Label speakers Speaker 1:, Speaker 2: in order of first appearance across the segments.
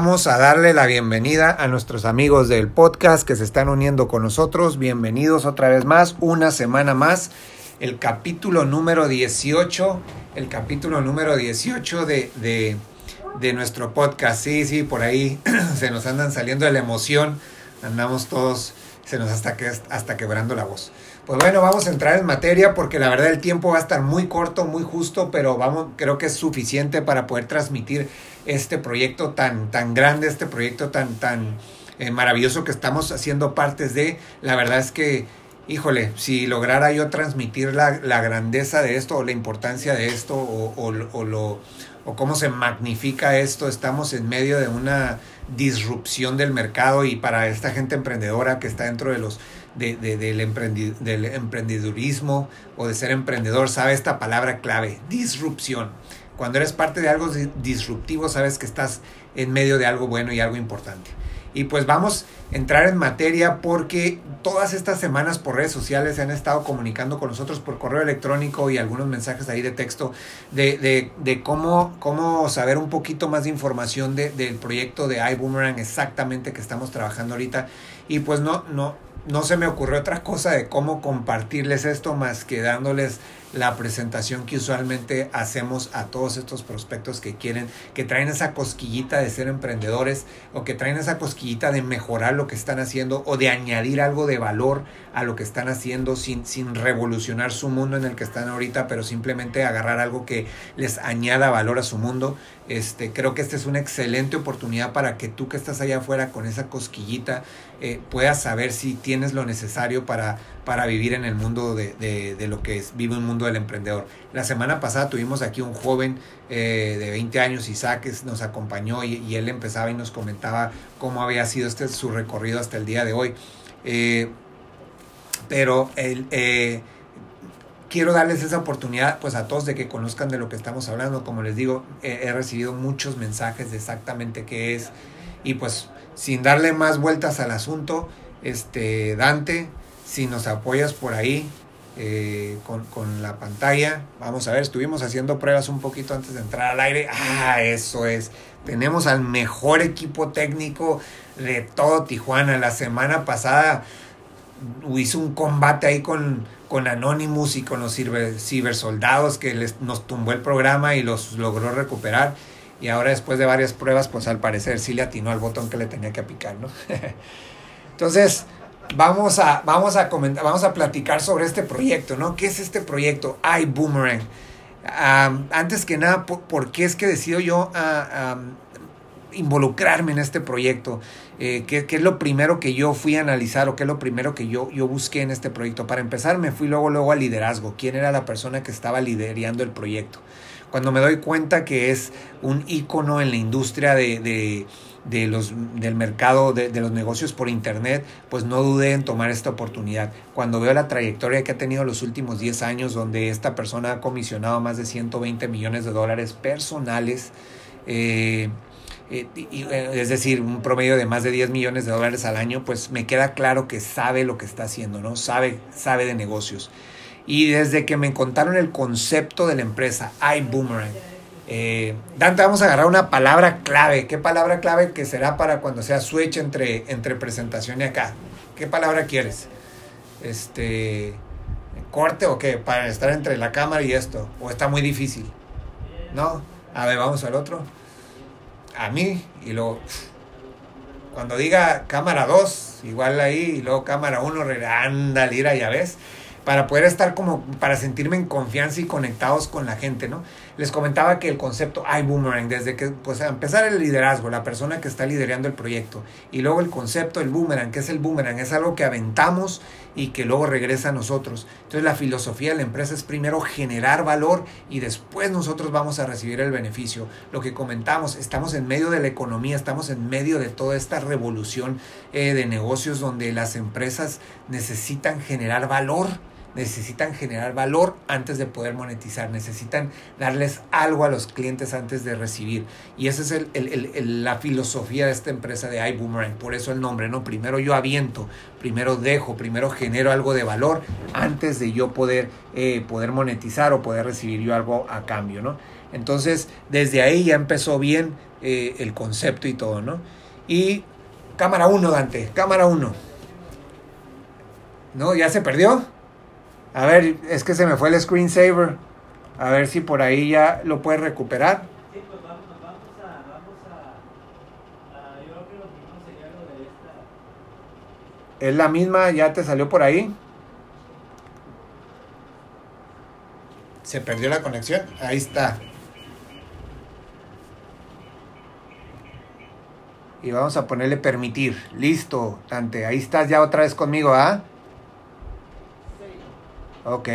Speaker 1: Vamos a darle la bienvenida a nuestros amigos del podcast que se están uniendo con nosotros. Bienvenidos otra vez más, una semana más. El capítulo número 18, el capítulo número 18 de, de, nuestro podcast. Sí, sí, por ahí se nos andan saliendo de la emoción. Andamos todos, se nos hasta, que, hasta quebrando la voz. Pues bueno, vamos a entrar en materia porque la verdad el tiempo va a estar muy corto, muy justo, pero vamos, creo que es suficiente para poder transmitir este proyecto tan, tan grande, este proyecto tan, tan eh, maravilloso que estamos haciendo partes de. La verdad es que, híjole, si lograra yo transmitir la, la grandeza de esto o la importancia de esto o, o, o lo o cómo se magnifica esto, estamos en medio de una disrupción del mercado y para esta gente emprendedora que está dentro de los de, de, del, emprendi, del emprendedurismo o de ser emprendedor, sabe esta palabra clave, disrupción. Cuando eres parte de algo disruptivo, sabes que estás en medio de algo bueno y algo importante. Y pues vamos a entrar en materia porque todas estas semanas por redes sociales se han estado comunicando con nosotros por correo electrónico y algunos mensajes ahí de texto de, de, de cómo, cómo saber un poquito más de información de, del proyecto de iBoomerang exactamente que estamos trabajando ahorita. Y pues no, no, no se me ocurrió otra cosa de cómo compartirles esto más que dándoles la presentación que usualmente hacemos a todos estos prospectos que quieren, que traen esa cosquillita de ser emprendedores o que traen esa cosquillita de mejorar lo que están haciendo o de añadir algo de valor a lo que están haciendo sin, sin revolucionar su mundo en el que están ahorita, pero simplemente agarrar algo que les añada valor a su mundo. Este, creo que esta es una excelente oportunidad para que tú que estás allá afuera con esa cosquillita eh, puedas saber si tienes lo necesario para, para vivir en el mundo de, de, lo que es, vive un mundo del emprendedor. La semana pasada tuvimos aquí un joven eh, de 20 años, Isaac, que nos acompañó y, él empezaba y nos comentaba cómo había sido este su recorrido hasta el día de hoy. Eh, pero el, quiero darles esa oportunidad pues a todos de que conozcan de lo que estamos hablando. Como les digo, he recibido muchos mensajes de exactamente qué es. Y pues sin darle más vueltas al asunto, este Dante, si nos apoyas por ahí eh, con, con, la pantalla, vamos a ver, estuvimos haciendo pruebas un poquito antes de entrar al aire. Ah, eso es. Tenemos al mejor equipo técnico de todo Tijuana. La semana pasada hizo un combate ahí con, con Anonymous y con los ciber, cibersoldados que les, nos tumbó el programa y los logró recuperar. Y ahora después de varias pruebas, pues al parecer sí le atinó al botón que le tenía que picar, ¿no? Entonces, vamos a, vamos a comentar, vamos a platicar sobre este proyecto, ¿no? ¿Qué es este proyecto? iBoomerang. Um, antes que nada, ¿por, ¿por, qué es que decido yo um, involucrarme en este proyecto? Eh, ¿qué, ¿qué, es lo primero que yo fui a analizar o qué es lo primero que yo, yo busqué en este proyecto? Para empezar, me fui luego, luego al liderazgo. ¿Quién era la persona que estaba liderando el proyecto? Cuando me doy cuenta que es un ícono en la industria de, de, de los, del mercado de, de, los negocios por internet, pues no dudé en tomar esta oportunidad. Cuando veo la trayectoria que ha tenido los últimos 10 años, donde esta persona ha comisionado más de 120 millones de dólares personales, eh, es decir, un promedio de más de 10 millones de dólares al año, pues me queda claro que sabe lo que está haciendo, ¿no? Sabe, sabe de negocios. Y desde que me contaron el concepto de la empresa, iBoomerang, eh, Dante, vamos a agarrar una palabra clave. ¿Qué palabra clave que será para cuando sea switch entre, entre presentación y acá? ¿Qué palabra quieres? Este, corte o qué? Para estar entre la cámara y esto. ¿O está muy difícil? ¿No? A ver, vamos al otro a mí y luego cuando diga cámara 2, igual ahí, y luego cámara 1, anda, lira, ya ves, para poder estar como, para sentirme en confianza y conectados con la gente, ¿no? Les comentaba que el concepto iBoomerang, desde que, pues, a empezar el liderazgo, la persona que está liderando el proyecto, y luego el concepto, el boomerang, que es el boomerang, es algo que aventamos y que luego regresa a nosotros. Entonces la filosofía de la empresa es primero generar valor y después nosotros vamos a recibir el beneficio. Lo que comentamos, estamos en medio de la economía, estamos en medio de toda esta revolución eh, de negocios donde las empresas necesitan generar valor necesitan generar valor antes de poder monetizar, necesitan darles algo a los clientes antes de recibir. Y esa es el, el, el, la filosofía de esta empresa de iBoomerang, por eso el nombre, ¿no? Primero yo aviento, primero dejo, primero genero algo de valor antes de yo poder, eh, poder monetizar o poder recibir yo algo a cambio, ¿no? Entonces, desde ahí ya empezó bien, eh, el concepto y todo, ¿no? Y cámara 1, Dante, cámara 1. ¿No? ¿Ya se perdió? A ver, es que se me fue el screensaver. A ver si por ahí ya lo puedes recuperar.
Speaker 2: Sí, pues vamos, vamos a, vamos a, a- yo creo que lo primero sería lo de esta.
Speaker 1: Es la misma, ya te salió por ahí. Se perdió la conexión. Ahí está. Y vamos a ponerle permitir. Listo, Dante. Ahí estás ya otra vez conmigo, ¿ah? Ok.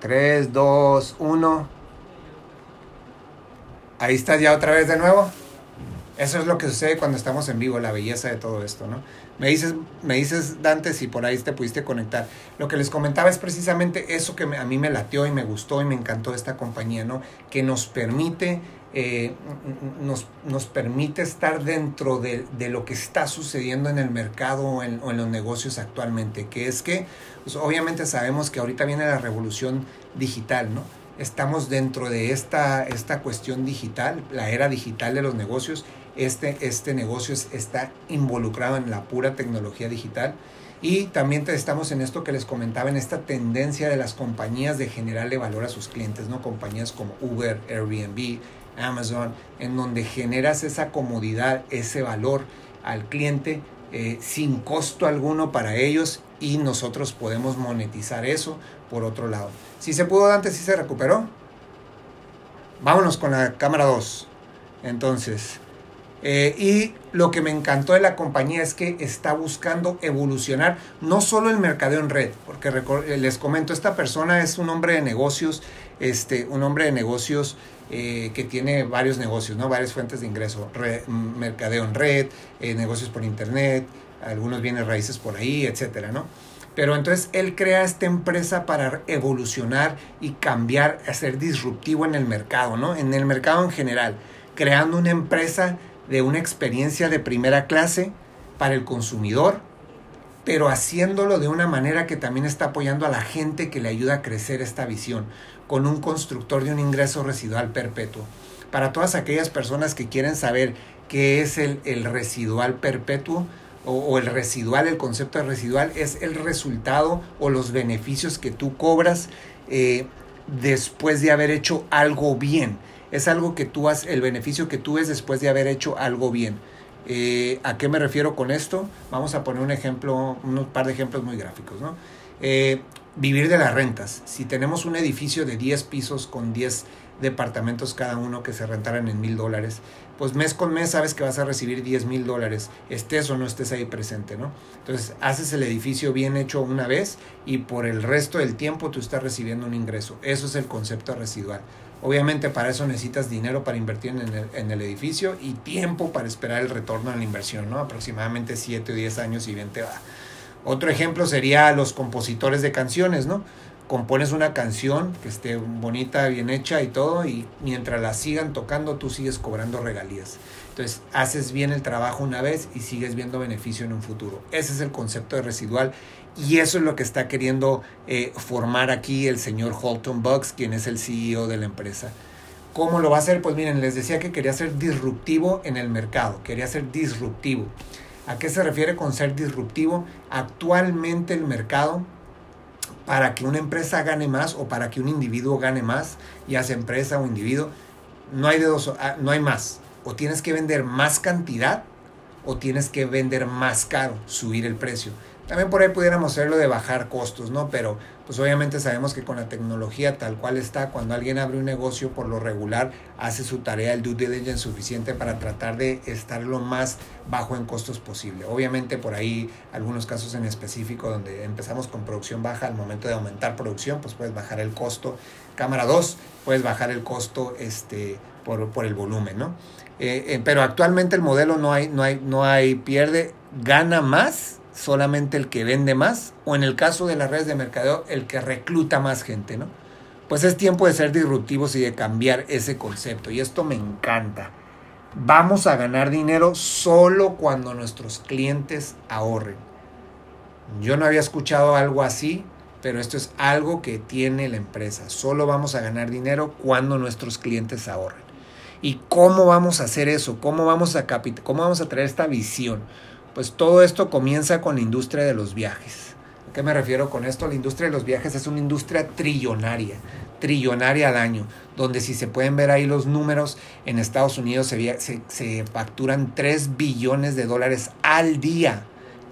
Speaker 1: 3, 2, 1. Ahí estás ya otra vez de nuevo. Eso es lo que sucede cuando estamos en vivo, la belleza de todo esto, ¿no? Me dices, me dices Dante, si por ahí te pudiste conectar. Lo que les comentaba es precisamente eso que a mí me latió y me gustó y me encantó esta compañía, ¿no? Que nos permite, eh, nos, nos permite estar dentro de, de lo que está sucediendo en el mercado o en, los negocios actualmente, que es que, pues, obviamente sabemos que ahorita viene la revolución digital, ¿no? Estamos dentro de esta, esta cuestión digital, la era digital de los negocios. Este, este negocio es- está involucrado en la pura tecnología digital. Y también estamos en esto que les comentaba, en esta tendencia de las compañías de generarle valor a sus clientes, ¿no? Compañías como Uber, Airbnb, Amazon, en donde generas esa comodidad, ese valor al cliente eh, sin costo alguno para ellos y nosotros podemos monetizar eso por otro lado. Si se pudo antes, si se recuperó. Vámonos con la cámara 2. Entonces, eh, y lo que me encantó de la compañía es que está buscando evolucionar no solo el mercadeo en red, porque eh, les comento, esta persona es un hombre de negocios, este, un hombre de negocios eh, que tiene varios negocios, ¿no? varias fuentes de ingreso, Re- m- mercadeo en red, eh, negocios por internet, algunos bienes raíces por ahí, etcétera, ¿no? Pero entonces él crea esta empresa para evolucionar y cambiar, ser disruptivo en el mercado, ¿no? En el mercado en general, creando una empresa de una experiencia de primera clase para el consumidor, pero haciéndolo de una manera que también está apoyando a la gente que le ayuda a crecer esta visión, con un constructor de un ingreso residual perpetuo. Para todas aquellas personas que quieren saber qué es el, el residual perpetuo, o, el residual, el concepto de residual, es el resultado o los beneficios que tú cobras eh, después de haber hecho algo bien. Es algo que tú has, el beneficio que tú ves después de haber hecho algo bien. Eh, ¿A qué me refiero con esto? Vamos a poner un ejemplo, un par de ejemplos muy gráficos, ¿no? Eh, vivir de las rentas. Si tenemos un edificio de 10 pisos con 10 departamentos cada uno que se rentaran en mil dólares, pues mes con mes sabes que vas a recibir 10 mil dólares, estés o no estés ahí presente, ¿no? Entonces haces el edificio bien hecho una vez y por el resto del tiempo tú estás recibiendo un ingreso. Eso es el concepto residual. Obviamente para eso necesitas dinero para invertir en el, en el edificio y tiempo para esperar el retorno a la inversión, ¿no? Aproximadamente 7 o 10 años y bien te va. Otro ejemplo sería los compositores de canciones, ¿no? Compones una canción que esté bonita, bien hecha y todo, y mientras la sigan tocando, tú sigues cobrando regalías. Entonces, haces bien el trabajo una vez y sigues viendo beneficio en un futuro. Ese es el concepto de residual y eso es lo que está queriendo eh, formar aquí el señor Holton Bucks, quien es el CEO de la empresa. ¿Cómo lo va a hacer? Pues miren, les decía que quería ser disruptivo en el mercado, quería ser disruptivo. ¿A qué se refiere con ser disruptivo? Actualmente el mercado, para que una empresa gane más o para que un individuo gane más, ya sea empresa o individuo, no hay ah, no hay más. O tienes que vender más cantidad o tienes que vender más caro, subir el precio. También por ahí pudiéramos hacerlo de bajar costos, ¿no? Pero pues obviamente sabemos que con la tecnología tal cual está, cuando alguien abre un negocio por lo regular, hace su tarea, el due diligence suficiente para tratar de estar lo más bajo en costos posible. Obviamente por ahí algunos casos en específico donde empezamos con producción baja, al momento de aumentar producción, pues puedes bajar el costo. Cámara 2, puedes bajar el costo este, por, por el volumen, ¿no? Eh, eh, pero actualmente el modelo no hay, no hay, no hay, pierde, gana más solamente el que vende más, o en el caso de las redes de mercadeo, el que recluta más gente, ¿no? Pues es tiempo de ser disruptivos y de cambiar ese concepto. Y esto me encanta. Vamos a ganar dinero solo cuando nuestros clientes ahorren. Yo no había escuchado algo así, pero esto es algo que tiene la empresa. Solo vamos a ganar dinero cuando nuestros clientes ahorren. ¿Y cómo vamos a hacer eso? ¿Cómo vamos a, cómo vamos a traer esta visión? Pues todo esto comienza con la industria de los viajes. ¿A qué me refiero con esto? La industria de los viajes es una industria trillonaria, trillonaria al año, donde si se pueden ver ahí los números, en Estados Unidos se, facturan 3 billones de dólares al día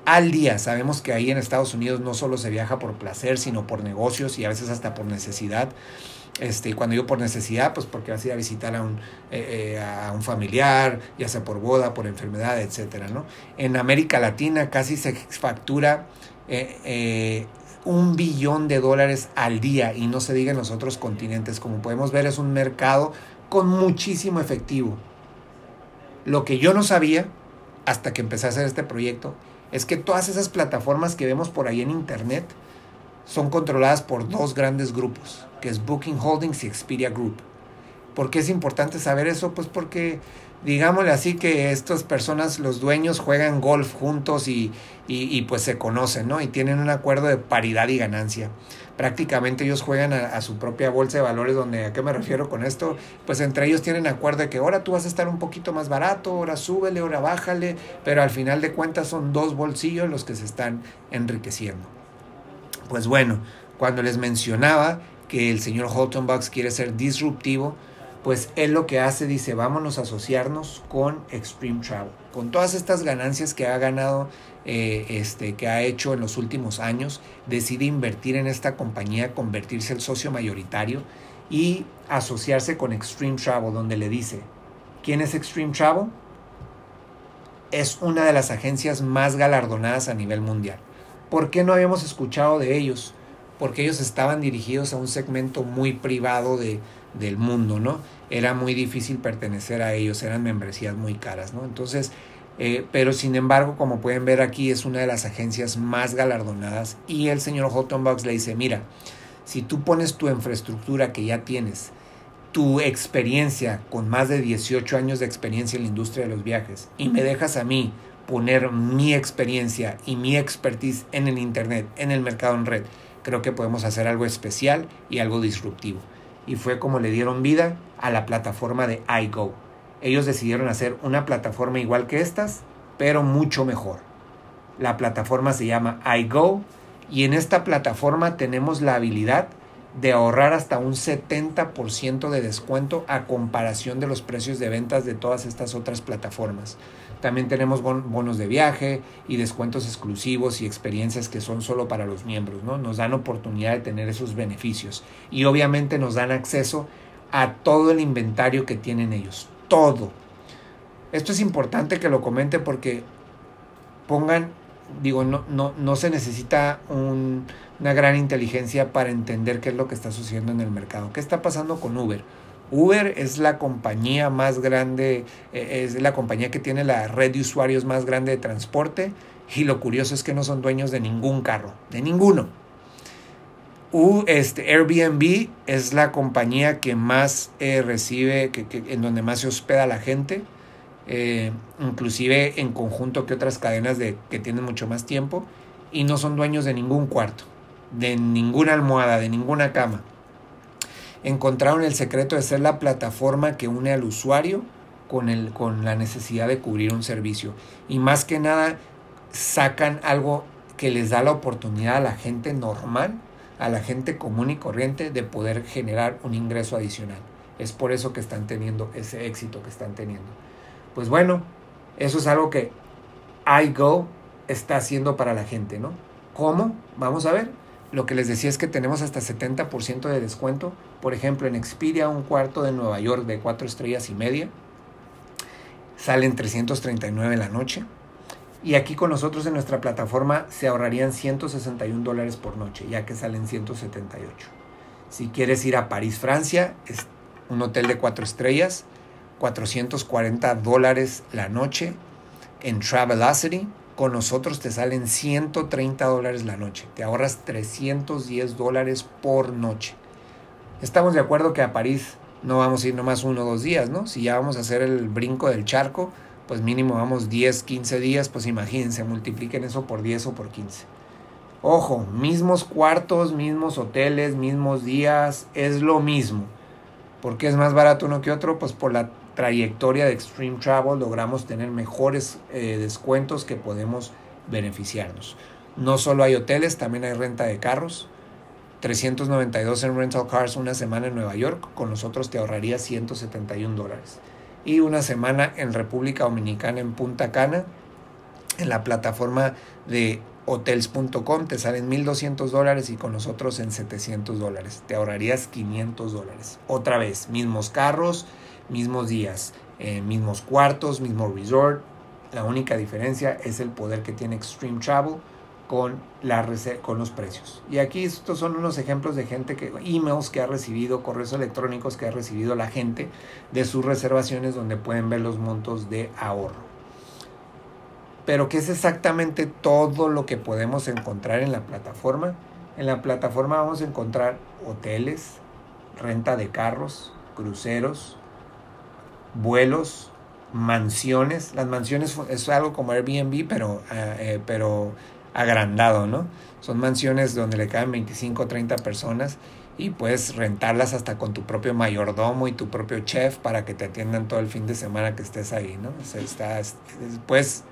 Speaker 1: al día. Sabemos que ahí en Estados Unidos no solo se viaja por placer, sino por negocios y a veces hasta por necesidad. Este, cuando digo por necesidad, pues porque vas a ir a visitar a un, eh, eh, a un familiar, ya sea por boda, por enfermedad, etcétera, ¿no? En América Latina casi se factura eh, un billón de dólares al día y no se diga en los otros continentes. Como podemos ver, es un mercado con muchísimo efectivo. Lo que yo no sabía hasta que empecé a hacer este proyecto es que todas esas plataformas que vemos por ahí en internet son controladas por dos grandes grupos, que es Booking Holdings y Expedia Group. ¿Por qué es importante saber eso? Pues porque, digámosle así, que estas personas, los dueños, juegan golf juntos y, y, pues se conocen, ¿no? Y tienen un acuerdo de paridad y ganancia. Prácticamente ellos juegan a, su propia bolsa de valores, donde, ¿a qué me refiero con esto? Pues entre ellos tienen acuerdo de que ahora tú vas a estar un poquito más barato, ahora súbele, ahora bájale, pero al final de cuentas son dos bolsillos los que se están enriqueciendo. Pues bueno, cuando les mencionaba que el señor Holton Bucks quiere ser disruptivo, pues él lo que hace dice, vámonos a asociarnos con Extreme Travel. Con todas estas ganancias que ha ganado, eh, este, que ha hecho en los últimos años, decide invertir en esta compañía, convertirse el socio mayoritario y asociarse con Extreme Travel, donde le dice, ¿quién es Extreme Travel? Es una de las agencias más galardonadas a nivel mundial. ¿Por qué no habíamos escuchado de ellos? Porque ellos estaban dirigidos a un segmento muy privado de, del mundo, ¿no? Era muy difícil pertenecer a ellos, eran membresías muy caras, ¿no? Entonces, eh, pero sin embargo, como pueden ver aquí, es una de las agencias más galardonadas y el señor Houghton le dice, mira, si tú pones tu infraestructura que ya tienes, tu experiencia con más de 18 años de experiencia en la industria de los viajes y me dejas a mí poner mi experiencia y mi expertise en el Internet, en el mercado en red, creo que podemos hacer algo especial y algo disruptivo. Y fue como le dieron vida a la plataforma de iGo. Ellos decidieron hacer una plataforma igual que estas, pero mucho mejor. La plataforma se llama iGo y en esta plataforma tenemos la habilidad de ahorrar hasta un 70% de descuento a comparación de los precios de ventas de todas estas otras plataformas. También tenemos bonos de viaje y descuentos exclusivos y experiencias que son solo para los miembros, ¿no? Nos dan oportunidad de tener esos beneficios y obviamente nos dan acceso a todo el inventario que tienen ellos, todo. Esto es importante que lo comente porque pongan, digo, no, no, no se necesita una gran inteligencia para entender qué es lo que está sucediendo en el mercado. ¿Qué está pasando con Uber? Uber es la compañía más grande, eh, es la compañía que tiene la red de usuarios más grande de transporte y lo curioso es que no son dueños de ningún carro, de ninguno. Este, Airbnb es la compañía que más eh, recibe, que, en donde más se hospeda la gente, eh, inclusive en conjunto que otras cadenas de, que tienen mucho más tiempo, y no son dueños de ningún cuarto, de ninguna almohada, de ninguna cama encontraron el secreto de ser la plataforma que une al usuario con, el, con la necesidad de cubrir un servicio. Y más que nada, sacan algo que les da la oportunidad a la gente normal, a la gente común y corriente, de poder generar un ingreso adicional. Es por eso que están teniendo ese éxito que están teniendo. Pues bueno, eso es algo que iGo está haciendo para la gente, ¿no? ¿Cómo? Vamos a ver. Lo que les decía es que tenemos hasta 70% de descuento. Por ejemplo, en Expedia, un cuarto de Nueva York de 4 estrellas y media, salen 339 en la noche. Y aquí con nosotros en nuestra plataforma se ahorrarían 161 dólares por noche, ya que salen 178. Si quieres ir a París, Francia, es un hotel de 4 estrellas, 440 dólares la noche en Travelocity con nosotros te salen 130 dólares la noche. Te ahorras 310 dólares por noche. Estamos de acuerdo que a París no vamos a ir nomás uno o dos días, ¿no? Si ya vamos a hacer el brinco del charco, pues mínimo vamos 10, 15 días, pues imagínense, multipliquen eso por 10 o por 15. Ojo, mismos cuartos, mismos hoteles, mismos días, es lo mismo. ¿Por qué es más barato uno que otro? Pues por la trayectoria de Extreme Travel logramos tener mejores eh, descuentos que podemos beneficiarnos. No solo hay hoteles, también hay renta de carros. 392 en rental cars una semana en Nueva York, con nosotros te ahorraría 171 dólares. Y una semana en República Dominicana en Punta Cana, en la plataforma de hotels.com te salen 1200 dólares y con nosotros en 700 dólares. Te ahorrarías 500 dólares. Otra vez, mismos carros, mismos días, eh, mismos cuartos, mismo resort. La única diferencia es el poder que tiene Extreme Travel con, la, con los precios. Y aquí estos son unos ejemplos de gente que, emails que ha recibido, correos electrónicos que ha recibido la gente de sus reservaciones donde pueden ver los montos de ahorro. Pero ¿qué es exactamente todo lo que podemos encontrar en la plataforma? En la plataforma vamos a encontrar hoteles, renta de carros, cruceros, vuelos, mansiones. Las mansiones es algo como Airbnb, pero, eh, eh, pero agrandado, ¿no? Son mansiones donde le caben 25 o 30 personas y puedes rentarlas hasta con tu propio mayordomo y tu propio chef para que te atiendan todo el fin de semana que estés ahí, ¿no? O sea, estás, puedes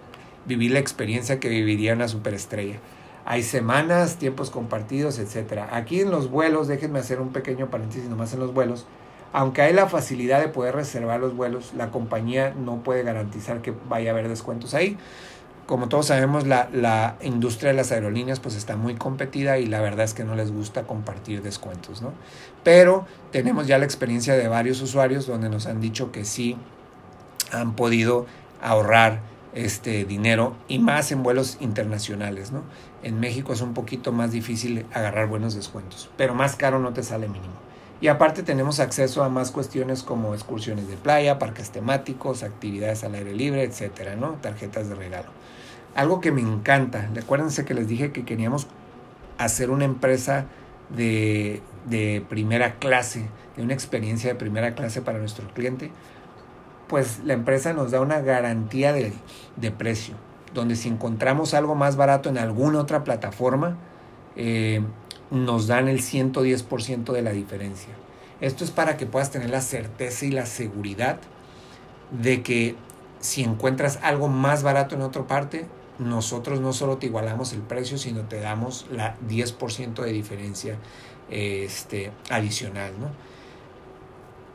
Speaker 1: vivir la experiencia que viviría una superestrella. Hay semanas, tiempos compartidos, etc. Aquí en los vuelos, déjenme hacer un pequeño paréntesis nomás en los vuelos. Aunque hay la facilidad de poder reservar los vuelos, la compañía no puede garantizar que vaya a haber descuentos ahí como todos sabemos, la, la, industria de las aerolíneas pues está muy competida y la verdad es que no les gusta compartir descuentos, ¿no? Pero tenemos ya la experiencia de varios usuarios donde nos han dicho que sí han podido ahorrar este dinero y más en vuelos internacionales, ¿no? En México es un poquito más difícil agarrar buenos descuentos, pero más caro no te sale mínimo. Y aparte tenemos acceso a más cuestiones como excursiones de playa, parques temáticos, actividades al aire libre, etcétera, ¿no? Tarjetas de regalo. Algo que me encanta, acuérdense que les dije que queríamos hacer una empresa de, de primera clase, de una experiencia de primera clase para nuestro cliente, pues la empresa nos da una garantía de, de precio, donde si encontramos algo más barato en alguna otra plataforma, eh, nos dan el 110% de la diferencia. Esto es para que puedas tener la certeza y la seguridad de que si encuentras algo más barato en otra parte, nosotros no solo te igualamos el precio, sino te damos la 10% de diferencia este, adicional. ¿no?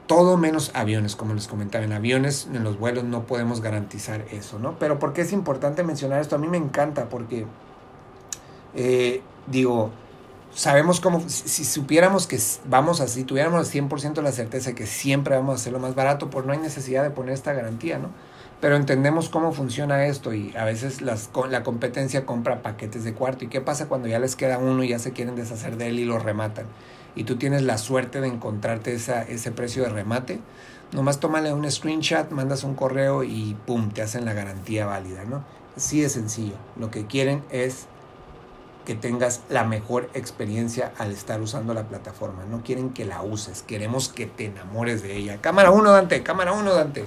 Speaker 1: Todo menos aviones, como les comentaba, en aviones, en los vuelos no podemos garantizar eso, ¿no? Pero ¿por qué es importante mencionar esto? A mí me encanta porque, eh, digo, sabemos cómo, si, supiéramos que vamos así, tuviéramos 100% la certeza de que siempre vamos a hacerlo más barato, pues no hay necesidad de poner esta garantía, ¿no? Pero entendemos cómo funciona esto y a veces las, la competencia compra paquetes de cuarto. ¿Y qué pasa cuando ya les queda uno y ya se quieren deshacer de él y lo rematan? Y tú tienes la suerte de encontrarte esa, ese precio de remate. Nomás tómale un screenshot, mandas un correo y pum, te hacen la garantía válida, ¿no? Así de sencillo. Lo que quieren es que tengas la mejor experiencia al estar usando la plataforma. No quieren que la uses, queremos que te enamores de ella. Cámara 1, Dante, cámara 1, Dante.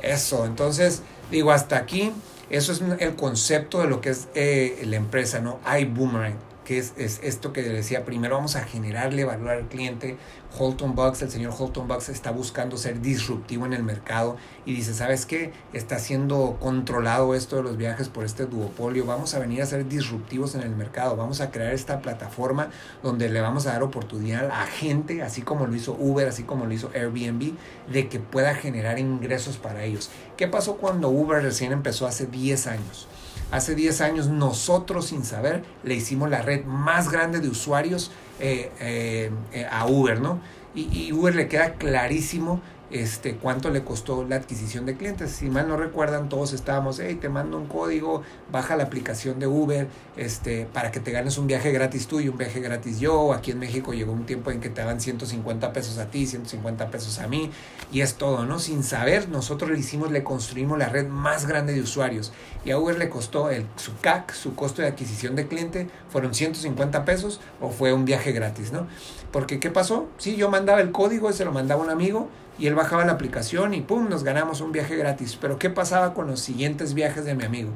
Speaker 1: Eso, entonces digo, hasta aquí, eso es el concepto de lo que es eh, la empresa, ¿no? Hay Boomerang que es, es, esto que decía, primero vamos a generarle valor al cliente. Holton Bucks, el señor Holton Bucks está buscando ser disruptivo en el mercado y dice, ¿sabes qué? Está siendo controlado esto de los viajes por este duopolio. Vamos a venir a ser disruptivos en el mercado. Vamos a crear esta plataforma donde le vamos a dar oportunidad a gente, así como lo hizo Uber, así como lo hizo Airbnb, de que pueda generar ingresos para ellos. ¿Qué pasó cuando Uber recién empezó hace 10 años? Hace 10 años nosotros sin saber le hicimos la red más grande de usuarios eh, eh, eh, a Uber, ¿no? Y, y, Uber le queda clarísimo este, cuánto le costó la adquisición de clientes. Si mal no recuerdan, todos estábamos, hey, te mando un código, baja la aplicación de Uber este, para que te ganes un viaje gratis tú y un viaje gratis yo. Aquí en México llegó un tiempo en que te daban 150 pesos a ti, 150 pesos a mí, y es todo, ¿no? Sin saber, nosotros le hicimos, le construimos la red más grande de usuarios. Y a Uber le costó el, su CAC, su costo de adquisición de cliente, fueron 150 pesos o fue un viaje gratis, ¿no? Porque, ¿qué pasó? Sí, yo mandaba el código se lo mandaba un amigo y él bajaba la aplicación y ¡pum! nos ganamos un viaje gratis. Pero ¿qué pasaba con los siguientes viajes de mi amigo?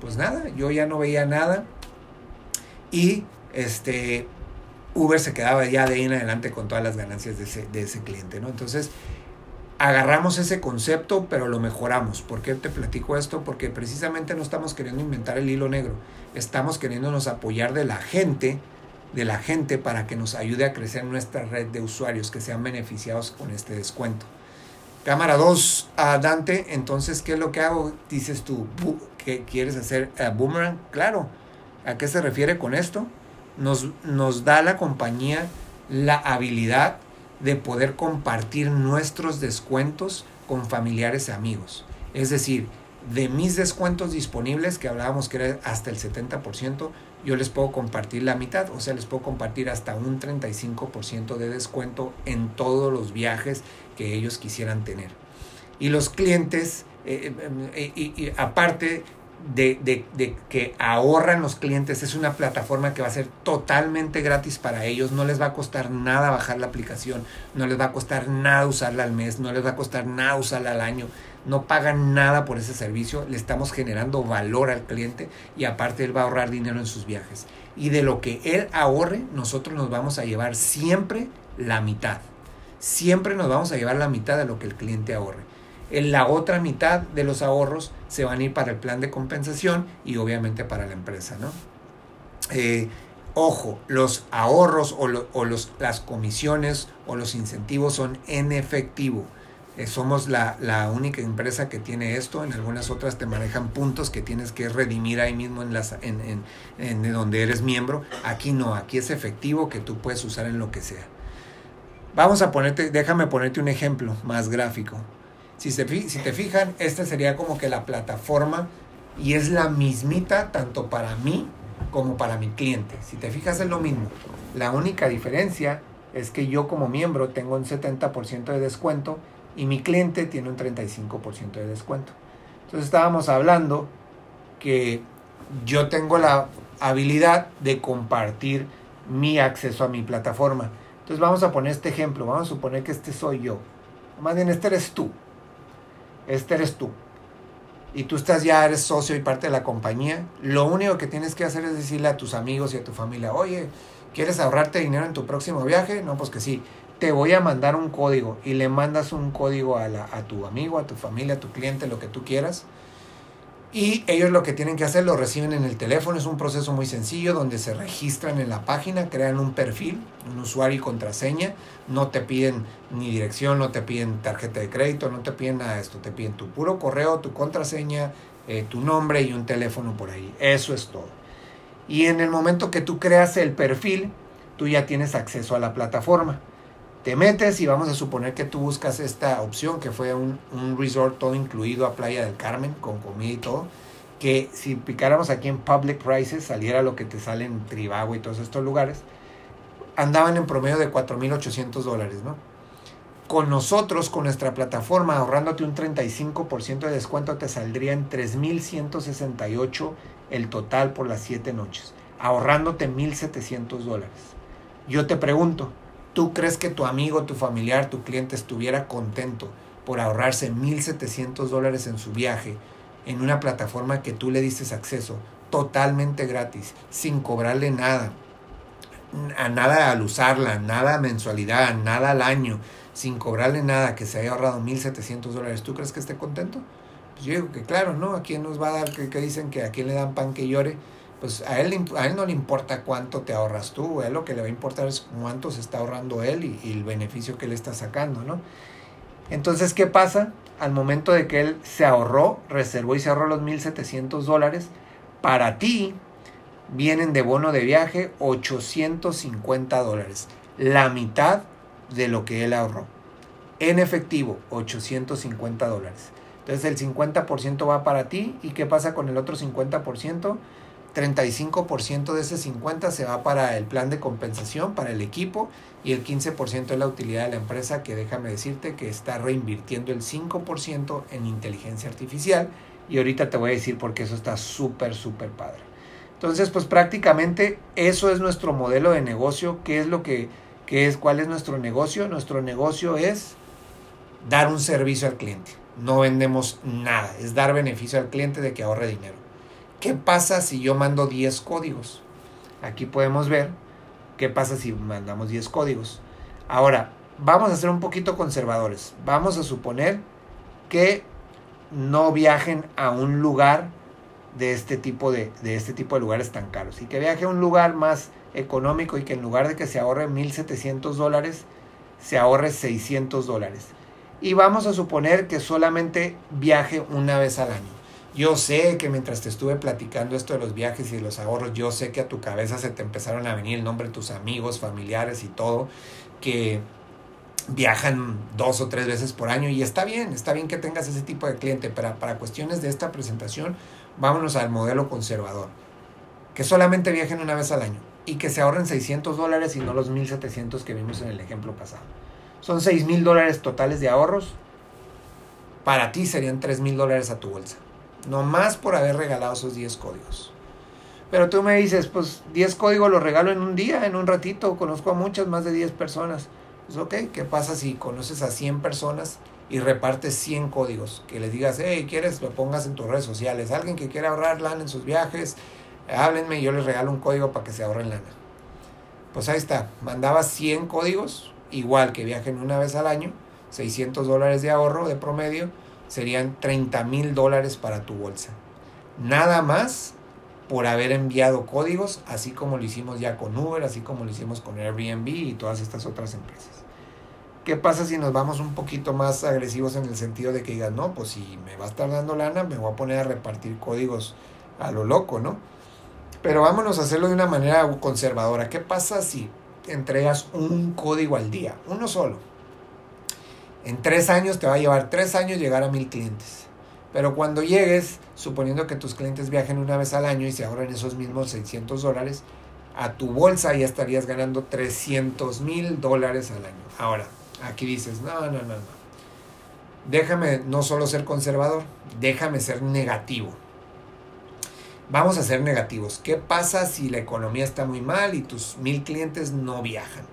Speaker 1: Pues nada, yo ya no veía nada y este Uber se quedaba ya de ahí en adelante con todas las ganancias de ese, de ese cliente, ¿no? Entonces, agarramos ese concepto, pero lo mejoramos. ¿Por qué te platico esto? Porque precisamente no estamos queriendo inventar el hilo negro, estamos queriéndonos apoyar de la gente, de la gente para que nos ayude a crecer nuestra red de usuarios que sean beneficiados con este descuento. Cámara 2, a Dante, entonces, ¿qué es lo que hago? Dices tú, ¿que quieres hacer uh, boomerang? Claro, ¿a qué se refiere con esto? Nos, nos da la compañía la habilidad de poder compartir nuestros descuentos con familiares y amigos. Es decir, de mis descuentos disponibles, que hablábamos que era hasta el 70%, yo les puedo compartir la mitad, o sea, les puedo compartir hasta un 35% de descuento en todos los viajes que ellos quisieran tener. Y los clientes, eh, eh, eh, y aparte de, que ahorran los clientes. Es una plataforma que va a ser totalmente gratis para ellos. No les va a costar nada bajar la aplicación. No les va a costar nada usarla al mes. No les va a costar nada usarla al año. No pagan nada por ese servicio. Le estamos generando valor al cliente y aparte él va a ahorrar dinero en sus viajes. Y de lo que él ahorre, nosotros nos vamos a llevar siempre la mitad. Siempre nos vamos a llevar la mitad de lo que el cliente ahorre. En la otra mitad de los ahorros se van a ir para el plan de compensación y obviamente para la empresa, ¿no? Eh, ojo, los ahorros o, o los, las comisiones o los incentivos son en efectivo. Eh, somos la, única empresa que tiene esto. En algunas otras te manejan puntos que tienes que redimir ahí mismo en, las, en, en, en donde eres miembro. Aquí no, aquí es efectivo que tú puedes usar en lo que sea. Vamos a ponerte, déjame ponerte un ejemplo más gráfico. Si, se, si te fijan, esta sería como que la plataforma y es la mismita tanto para mí como para mi cliente. Si te fijas es lo mismo. La única diferencia es que yo como miembro tengo un 70% de descuento y mi cliente tiene un 35% de descuento. Entonces estábamos hablando que yo tengo la habilidad de compartir mi acceso a mi plataforma. Entonces vamos a poner este ejemplo, vamos a suponer que este soy yo. Más bien este eres tú este eres tú. Y tú estás ya, eres socio y parte de la compañía. Lo único que tienes que hacer es decirle a tus amigos y a tu familia, oye, ¿quieres ahorrarte dinero en tu próximo viaje? No, pues que sí. Te voy a mandar un código y le mandas un código a, tu amigo, a tu familia, a tu cliente, lo que tú quieras y ellos lo que tienen que hacer lo reciben en el teléfono. Es un proceso muy sencillo donde se registran en la página, crean un perfil, un usuario y contraseña. No te piden ni dirección, no te piden tarjeta de crédito, no te piden nada de esto. Te piden tu puro correo, tu contraseña, eh, tu nombre y un teléfono por ahí. Eso es todo. Y en el momento que tú creas el perfil, tú ya tienes acceso a la plataforma. Te metes y vamos a suponer que tú buscas esta opción que fue un, resort todo incluido a Playa del Carmen con comida y todo. Que si picáramos aquí en Public Prices saliera lo que te sale en Tribago y todos estos lugares. Andaban en promedio de 4.800 dólares, ¿no? Con nosotros, con nuestra plataforma, ahorrándote un 35% de descuento, te saldría en 3.168 el total por las 7 noches, ahorrándote 1.700 dólares. Yo te pregunto, ¿Tú crees que tu amigo, tu familiar, tu cliente estuviera contento por ahorrarse 1.700 dólares en su viaje en una plataforma que tú le dices acceso totalmente gratis, sin cobrarle nada? A nada al usarla, nada a mensualidad, nada al año, sin cobrarle nada, que se haya ahorrado 1.700 dólares. ¿Tú crees que esté contento? Pues yo digo que claro, ¿no? ¿A quién nos va a dar que, que dicen que a quién le dan pan que llore? Pues a él, a él no le importa cuánto te ahorras tú, a él lo que le va a importar es cuánto se está ahorrando él y, el beneficio que le está sacando, ¿no? Entonces, ¿qué pasa? Al momento de que él se ahorró, reservó y se ahorró los 1.700 dólares, para ti vienen de bono de viaje 850 dólares, la mitad de lo que él ahorró. En efectivo, 850 dólares. Entonces el 50% va para ti y ¿qué pasa con el otro 50%? 35% de ese 50% se va para el plan de compensación, para el equipo, y el 15% es la utilidad de la empresa, que déjame decirte que está reinvirtiendo el 5% en inteligencia artificial, y ahorita te voy a decir por qué eso está súper, súper padre. Entonces, pues prácticamente eso es nuestro modelo de negocio. ¿Qué es lo que, qué es, cuál es nuestro negocio? Nuestro negocio es dar un servicio al cliente. No vendemos nada, es dar beneficio al cliente de que ahorre dinero. ¿Qué pasa si yo mando 10 códigos? Aquí podemos ver qué pasa si mandamos 10 códigos. Ahora, vamos a ser un poquito conservadores. Vamos a suponer que no viajen a un lugar de este tipo de, de este tipo de lugares tan caros y que viaje a un lugar más económico y que en lugar de que se ahorre 1.700 dólares, se ahorre 600 dólares. Y vamos a suponer que solamente viaje una vez al año. Yo sé que mientras te estuve platicando esto de los viajes y de los ahorros, yo sé que a tu cabeza se te empezaron a venir el nombre de tus amigos, familiares y todo, que viajan dos o tres veces por año. Y está bien, está bien que tengas ese tipo de cliente, pero para cuestiones de esta presentación, vámonos al modelo conservador, que solamente viajen una vez al año y que se ahorren 600 dólares y no los 1700 que vimos en el ejemplo pasado. Son 6 mil dólares totales de ahorros, para ti serían 3 mil dólares a tu bolsa, no más por haber regalado esos 10 códigos. Pero tú me dices, pues 10 códigos los regalo en un día, en un ratito, conozco a muchas, más de 10 personas. Pues ok, ¿qué pasa si conoces a 100 personas y repartes 100 códigos? Que les digas, hey, ¿quieres? Lo pongas en tus redes sociales. Alguien que quiera ahorrar lana en sus viajes, háblenme y yo les regalo un código para que se ahorren lana. Pues ahí está, mandaba 100 códigos, igual que viajen una vez al año, 600 dólares de ahorro de promedio, serían 30 mil dólares para tu bolsa. Nada más por haber enviado códigos, así como lo hicimos ya con Uber, así como lo hicimos con Airbnb y todas estas otras empresas. ¿Qué pasa si nos vamos un poquito más agresivos en el sentido de que digan, no, pues si me va a estar dando lana, me voy a poner a repartir códigos a lo loco, ¿no? Pero vámonos a hacerlo de una manera conservadora. ¿Qué pasa si entregas un código al día? Uno solo. En tres años te va a llevar tres años llegar a mil clientes. Pero cuando llegues, suponiendo que tus clientes viajen una vez al año y se ahorren esos mismos 600 dólares, a tu bolsa ya estarías ganando 300 mil dólares al año. Ahora, aquí dices, no, no, no, no. Déjame no solo ser conservador, déjame ser negativo. Vamos a ser negativos. ¿Qué pasa si la economía está muy mal y tus mil clientes no viajan?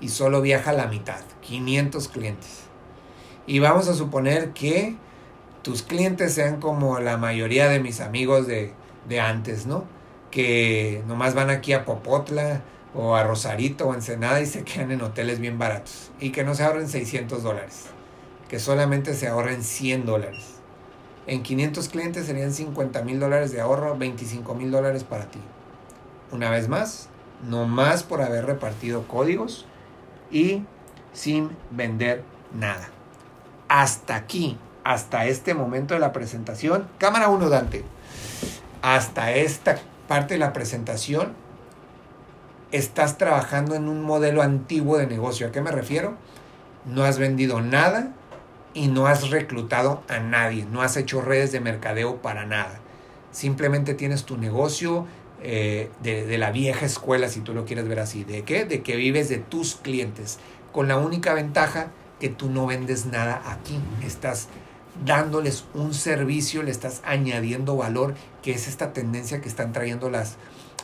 Speaker 1: Y solo viaja la mitad, 500 clientes. Y vamos a suponer que tus clientes sean como la mayoría de mis amigos de, de antes, ¿no? Que nomás van aquí a Popotla o a Rosarito o Ensenada y se quedan en hoteles bien baratos. Y que no se ahorren 600 dólares. Que solamente se ahorren 100 dólares. En 500 clientes serían 50 mil dólares de ahorro, 25 mil dólares para ti. Una vez más, no más por haber repartido códigos y sin vender nada. Hasta aquí hasta este momento de la presentación, cámara 1 Dante, hasta esta parte de la presentación, estás trabajando en un modelo antiguo de negocio. ¿A qué me refiero? No has vendido nada y no has reclutado a nadie, no has hecho redes de mercadeo para nada. Simplemente tienes tu negocio eh, de, de la vieja escuela, si tú lo quieres ver así. ¿De qué? De que vives de tus clientes, con la única ventaja que tú no vendes nada aquí. Estás dándoles un servicio, le estás añadiendo valor, que es esta tendencia que están trayendo las,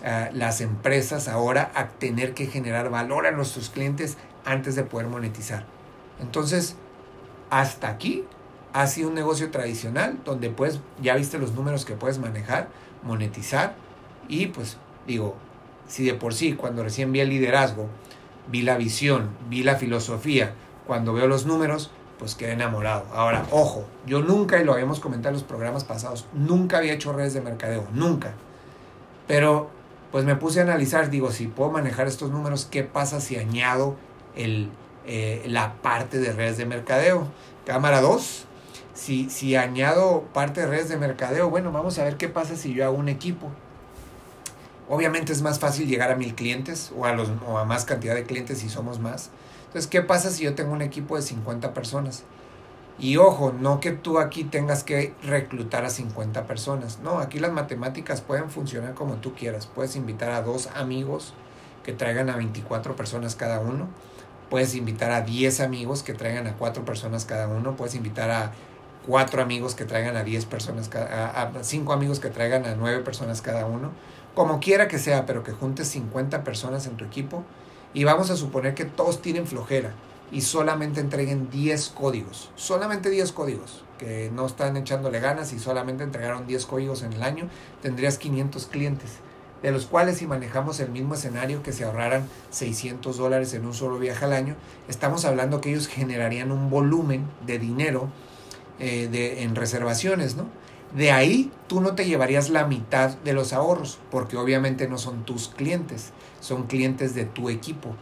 Speaker 1: uh, las empresas ahora a tener que generar valor a nuestros clientes antes de poder monetizar. Entonces, hasta aquí ha sido un negocio tradicional donde pues ya viste los números que puedes manejar, monetizar y pues digo, si de por sí cuando recién vi el liderazgo, vi la visión, vi la filosofía, cuando veo los números, pues quedé enamorado. Ahora, ojo, yo nunca, y lo habíamos comentado en los programas pasados, nunca había hecho redes de mercadeo, nunca. Pero, pues me puse a analizar, digo, si puedo manejar estos números, ¿qué pasa si añado el, eh, la parte de redes de mercadeo? Cámara 2, si, si añado parte de redes de mercadeo, bueno, vamos a ver qué pasa si yo hago un equipo. Obviamente es más fácil llegar a mil clientes o a, los, o a más cantidad de clientes si somos más. Entonces, ¿qué pasa si yo tengo un equipo de 50 personas? Y ojo, no que tú aquí tengas que reclutar a 50 personas. No, aquí las matemáticas pueden funcionar como tú quieras. Puedes invitar a dos amigos que traigan a 24 personas cada uno. Puedes invitar a 10 amigos que traigan a 4 personas cada uno. Puedes invitar a 4 amigos que traigan a 10 personas, a 5 amigos que traigan a 9 personas cada uno. Como quiera que sea, pero que juntes 50 personas en tu equipo y vamos a suponer que todos tienen flojera y solamente entreguen 10 códigos, solamente 10 códigos, que no están echándole ganas y solamente entregaron 10 códigos en el año, tendrías 500 clientes. de los cuales si manejamos el mismo escenario que se ahorraran 600 dólares en un solo viaje al año, estamos hablando que ellos generarían un volumen de dinero eh, de, en reservaciones, ¿no? De ahí tú no te llevarías la mitad de los ahorros, porque obviamente no son tus clientes, son clientes de tu equipo.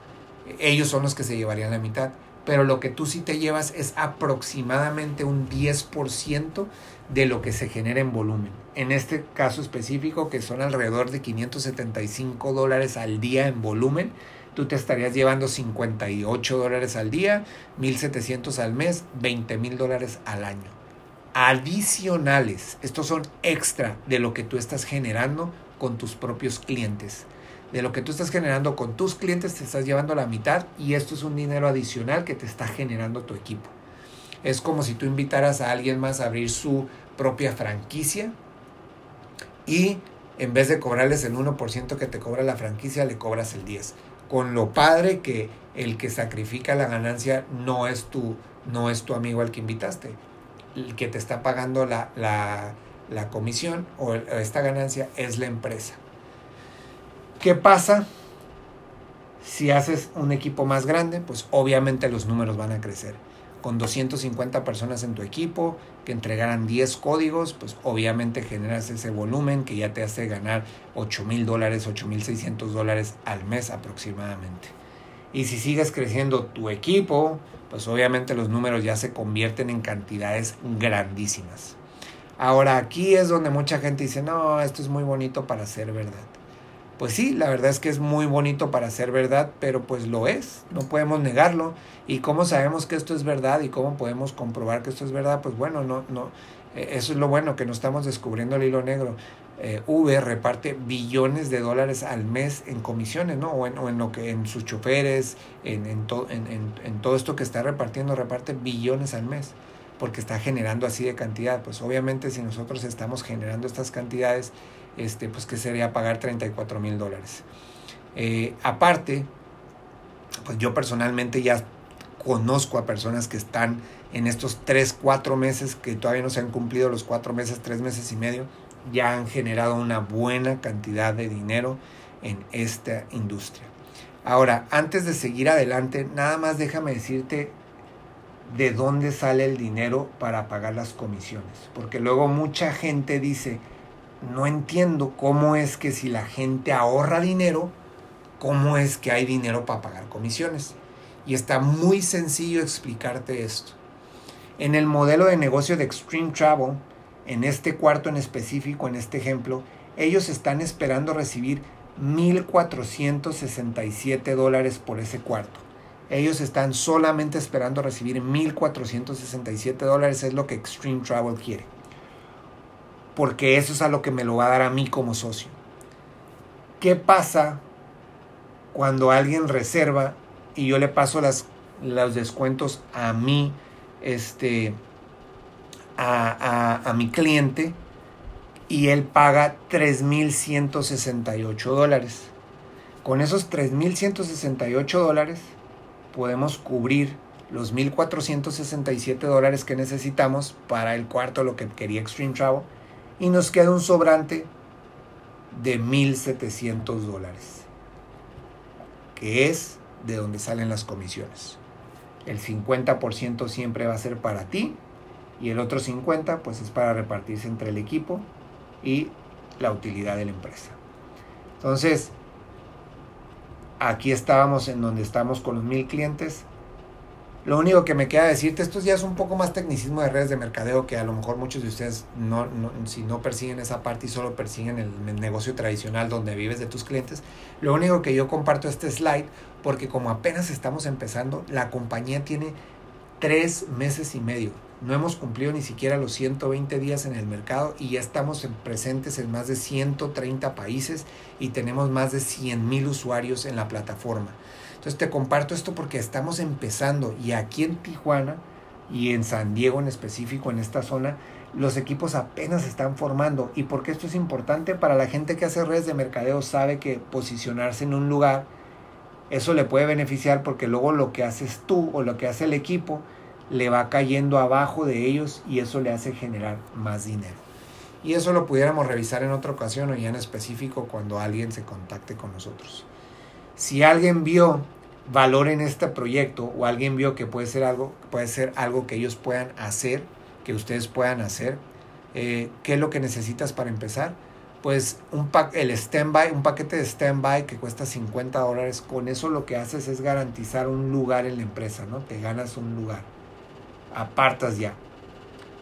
Speaker 1: Ellos son los que se llevarían la mitad. Pero lo que tú sí te llevas es aproximadamente un 10% de lo que se genera en volumen. En este caso específico, que son alrededor de 575 dólares al día en volumen, tú te estarías llevando 58 dólares al día, 1700 al mes, 20 mil dólares al año. Adicionales, estos son extra de lo que tú estás generando con tus propios clientes. De lo que tú estás generando con tus clientes te estás llevando la mitad y esto es un dinero adicional que te está generando tu equipo. Es como si tú invitaras a alguien más a abrir su propia franquicia y en vez de cobrarles el 1% que te cobra la franquicia, le cobras el 10%. Con lo padre que el que sacrifica la ganancia no es tu, no es tu amigo al que invitaste. El que te está pagando la, la, la comisión o esta ganancia es la empresa. ¿Qué pasa? Si haces un equipo más grande, pues obviamente los números van a crecer. Con 250 personas en tu equipo que entregaran 10 códigos, pues obviamente generas ese volumen que ya te hace ganar 8 mil dólares, 8 mil 600 dólares al mes aproximadamente. Y si sigues creciendo tu equipo, pues obviamente los números ya se convierten en cantidades grandísimas. Ahora aquí es donde mucha gente dice, no, esto es muy bonito para ser verdad. Pues sí, la verdad es que es muy bonito para ser verdad, pero pues lo es, no podemos negarlo. ¿Y cómo sabemos que esto es verdad y cómo podemos comprobar que esto es verdad? Pues bueno, no, no, eh, eso es lo bueno, que no estamos descubriendo el hilo negro. Eh, Uber reparte billones de dólares al mes en comisiones, ¿no? O en, lo que en sus choferes, en, en, en, en todo esto que está repartiendo, reparte billones al mes porque está generando así de cantidad. Pues obviamente si nosotros estamos generando estas cantidades, este, pues que sería pagar 34 mil dólares. Eh, aparte, pues yo personalmente ya conozco a personas que están en estos 3, 4 meses, que todavía no se han cumplido los 4 meses, 3 meses y medio, ya han generado una buena cantidad de dinero en esta industria. Ahora, antes de seguir adelante, nada más déjame decirte de dónde sale el dinero para pagar las comisiones. Porque luego mucha gente dice, no entiendo cómo es que si la gente ahorra dinero, cómo es que hay dinero para pagar comisiones. Y está muy sencillo explicarte esto. En el modelo de negocio de Extreme Travel, en este cuarto en específico, en este ejemplo, ellos están esperando recibir 1.467 dólares por ese cuarto. Ellos están solamente esperando recibir 1.467 dólares, es lo que Extreme Travel quiere porque eso es a lo que me lo va a dar a mí como socio. ¿Qué pasa cuando alguien reserva y yo le paso las, los descuentos a mí, este, a, a, a mi cliente y él paga 3.168 dólares? Con esos 3.168 dólares podemos cubrir los 1.467 dólares que necesitamos para el cuarto, lo que quería Extreme Travel, y nos queda un sobrante de 1.700 dólares, que es de donde salen las comisiones. El 50% siempre va a ser para ti y el otro 50% pues es para repartirse entre el equipo y la utilidad de la empresa. Entonces, aquí estábamos en donde estamos con los mil clientes, lo único que me queda decirte, esto ya es un poco más tecnicismo de redes de mercadeo que a lo mejor muchos de ustedes no, si no persiguen esa parte y solo persiguen el, negocio tradicional donde vives de tus clientes. Lo único que yo comparto este slide porque como apenas estamos empezando, la compañía tiene tres meses y medio. No hemos cumplido ni siquiera los 120 días en el mercado y ya estamos presentes en más de 130 países y tenemos más de 100 mil usuarios en la plataforma. Entonces te comparto esto porque estamos empezando y aquí en Tijuana y en San Diego en específico, en esta zona, los equipos apenas se están formando. ¿Y porque esto es importante? Para la gente que hace redes de mercadeo sabe que posicionarse en un lugar, eso le puede beneficiar porque luego lo que haces tú o lo que hace el equipo le va cayendo abajo de ellos y eso le hace generar más dinero. Y eso lo pudiéramos revisar en otra ocasión o ya en específico cuando alguien se contacte con nosotros. Si alguien vio valor en este proyecto o alguien vio que puede ser algo, puede ser algo que ellos puedan hacer, que ustedes puedan hacer, eh, ¿qué es lo que necesitas para empezar? Pues un pack, el standby, un paquete de standby que cuesta 50 dólares, con eso lo que haces es garantizar un lugar en la empresa, ¿no? Te ganas un lugar, apartas ya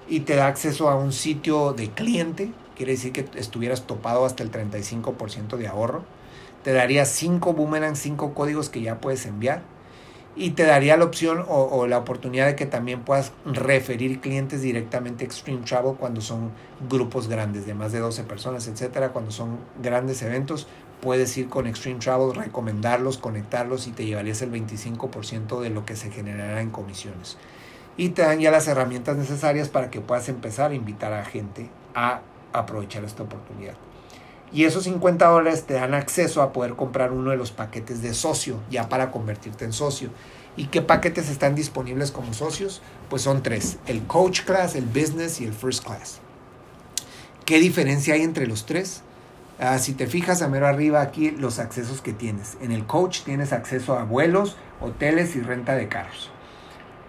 Speaker 1: y te da acceso a un sitio de cliente, quiere decir que estuvieras topado hasta el 35% de ahorro. Te daría 5 boomerangs, 5 códigos que ya puedes enviar. Y te daría la opción o, la oportunidad de que también puedas referir clientes directamente a Extreme Travel cuando son grupos grandes, de más de 12 personas, etcétera. Cuando son grandes eventos, puedes ir con Extreme Travel, recomendarlos, conectarlos y te llevarías el 25% de lo que se generará en comisiones y te dan ya las herramientas necesarias para que puedas empezar a invitar a gente a aprovechar esta oportunidad. Y esos 50 dólares te dan acceso a poder comprar uno de los paquetes de socio, ya para convertirte en socio. ¿Y qué paquetes están disponibles como socios? Pues son tres, el Coach Class, el Business y el First Class. ¿Qué diferencia hay entre los tres? Ah, si te fijas a mero arriba aquí los accesos que tienes. En el Coach tienes acceso a vuelos, hoteles y renta de carros.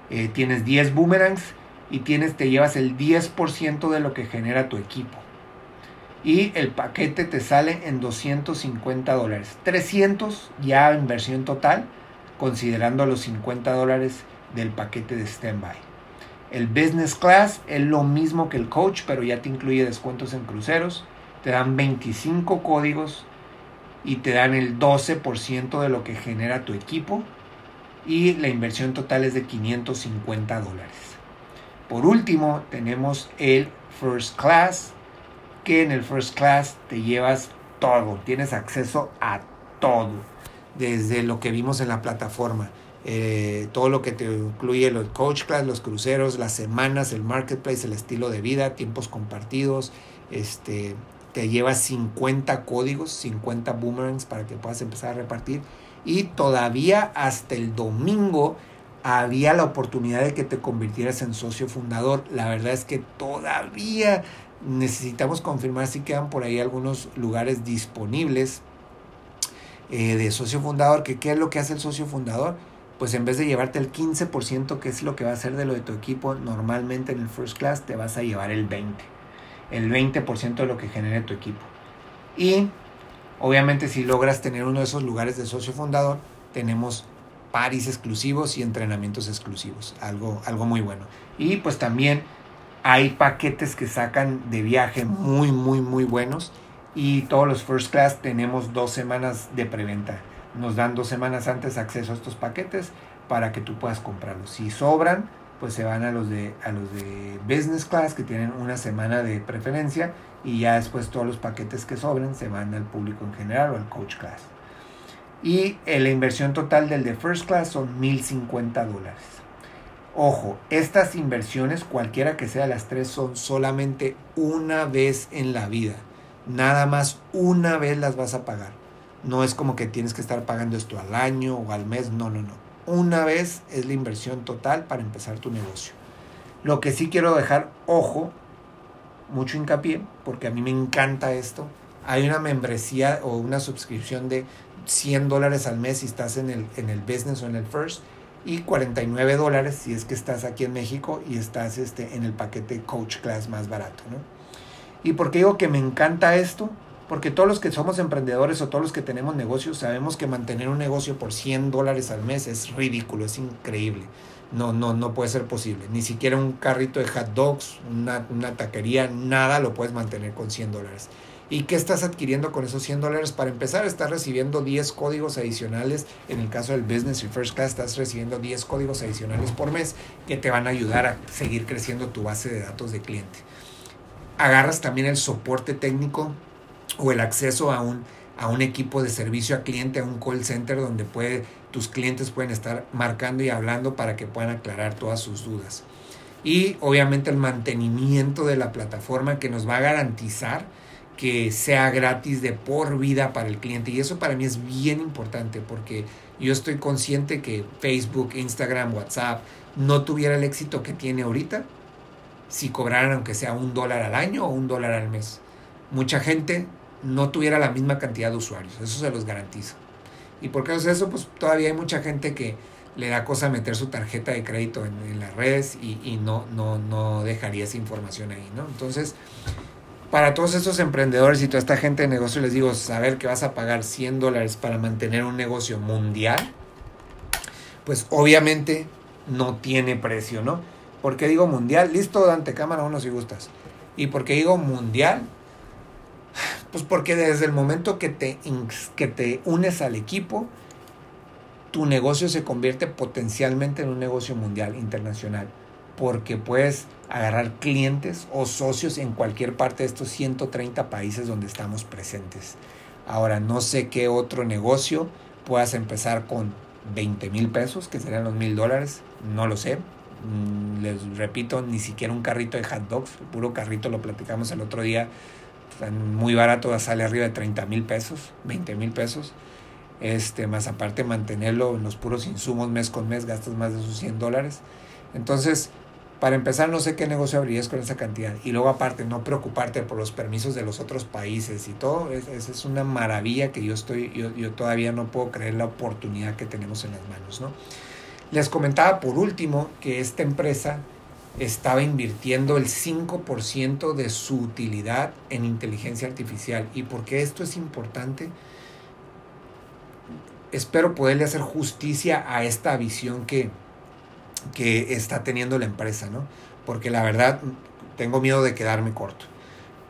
Speaker 1: Eh, tienes 10 boomerangs y tienes, te llevas el 10% de lo que genera tu equipo. Y el paquete te sale en 250 dólares. 300 ya inversión total, considerando los 50 dólares del paquete de standby. El business class es lo mismo que el coach, pero ya te incluye descuentos en cruceros. Te dan 25 códigos y te dan el 12% de lo que genera tu equipo y la inversión total es de 550 dólares. Por último, tenemos el First Class, que en el First Class te llevas todo, tienes acceso a todo, desde lo que vimos en la plataforma. Eh, todo lo que te incluye los coach class, los cruceros, las semanas, el marketplace, el estilo de vida, tiempos compartidos, este, te llevas 50 códigos, 50 boomerangs para que puedas empezar a repartir y todavía hasta el domingo había la oportunidad de que te convirtieras en socio fundador. La verdad es que todavía necesitamos confirmar si quedan por ahí algunos lugares disponibles eh, de socio fundador. Que, ¿Qué es lo que hace el socio fundador? Pues en vez de llevarte el 15%, que es lo que va a hacer de lo de tu equipo, normalmente en el first class te vas a llevar el 20%. El 20% de lo que genere tu equipo. Y Obviamente si logras tener uno de esos lugares de socio fundador, tenemos paris exclusivos y entrenamientos exclusivos, algo, algo muy bueno. Y pues también hay paquetes que sacan de viaje muy, muy, muy buenos. Y todos los first class tenemos dos semanas de preventa. Nos dan dos semanas antes acceso a estos paquetes para que tú puedas comprarlos. Si sobran, pues se van a los de, a los de business class que tienen una semana de preferencia y ya después todos los paquetes que sobren se van al público en general o al coach class. Y eh, la inversión total del de first class son 1050 dólares. Ojo, estas inversiones, cualquiera que sea las tres, son solamente una vez en la vida. Nada más una vez las vas a pagar. No es como que tienes que estar pagando esto al año o al mes. No, no, no. Una vez es la inversión total para empezar tu negocio. Lo que sí quiero dejar ojo mucho hincapié, porque a mí me encanta esto. Hay una membresía o una suscripción de 100 dólares al mes si estás en el, en el business o en el first y 49 dólares si es que estás aquí en México y estás este, en el paquete coach class más barato. ¿no? ¿Y por qué digo que me encanta esto? Porque todos los que somos emprendedores o todos los que tenemos negocios sabemos que mantener un negocio por 100 dólares al mes es ridículo, es increíble. No, no, no puede ser posible. Ni siquiera un carrito de hot dogs, una, taquería, nada lo puedes mantener con 100 dólares. ¿Y qué estás adquiriendo con esos 100 dólares? Para empezar, estás recibiendo 10 códigos adicionales. En el caso del Business y First Class, estás recibiendo 10 códigos adicionales por mes que te van a ayudar a seguir creciendo tu base de datos de cliente. Agarras también el soporte técnico o el acceso a un, a un equipo de servicio a cliente, a un call center donde puede tus clientes pueden estar marcando y hablando para que puedan aclarar todas sus dudas. Y obviamente el mantenimiento de la plataforma que nos va a garantizar que sea gratis de por vida para el cliente. Y eso para mí es bien importante porque yo estoy consciente que Facebook, Instagram, WhatsApp no tuviera el éxito que tiene ahorita si cobraran aunque sea un dólar al año o un dólar al mes. Mucha gente no tuviera la misma cantidad de usuarios, eso se los garantizo. ¿Y por qué es eso? Pues todavía hay mucha gente que le da cosa meter su tarjeta de crédito en, las redes y, no, no, no dejaría esa información ahí, ¿no? Entonces, para todos esos emprendedores y toda esta gente de negocio les digo, saber que vas a pagar 100 dólares para mantener un negocio mundial, pues obviamente no tiene precio, ¿no? ¿Por qué digo mundial? Listo, Dante, cámara uno si gustas. ¿Y por qué digo mundial? Pues porque desde el momento que te, que te unes al equipo, tu negocio se convierte potencialmente en un negocio mundial, internacional, porque puedes agarrar clientes o socios en cualquier parte de estos 130 países donde estamos presentes. Ahora, no sé qué otro negocio puedas empezar con 20 mil pesos, que serían los mil dólares, no lo sé. Mm, les repito, ni siquiera un carrito de hot dogs, el puro carrito lo platicamos el otro día, muy barato, sale arriba de 30 mil pesos, 20 mil pesos este, más aparte mantenerlo en los puros insumos mes con mes, gastas más de esos 100 dólares. Entonces, para empezar, no sé qué negocio abrirías con esa cantidad. Y luego aparte, no preocuparte por los permisos de los otros países y todo. Esa es, una maravilla que yo, estoy, yo, yo, todavía no puedo creer la oportunidad que tenemos en las manos. ¿no? Les comentaba por último que esta empresa estaba invirtiendo el 5% de su utilidad en inteligencia artificial. ¿Y por qué esto es importante? espero poderle hacer justicia a esta visión que, que está teniendo la empresa, ¿no? Porque la verdad tengo miedo de quedarme corto.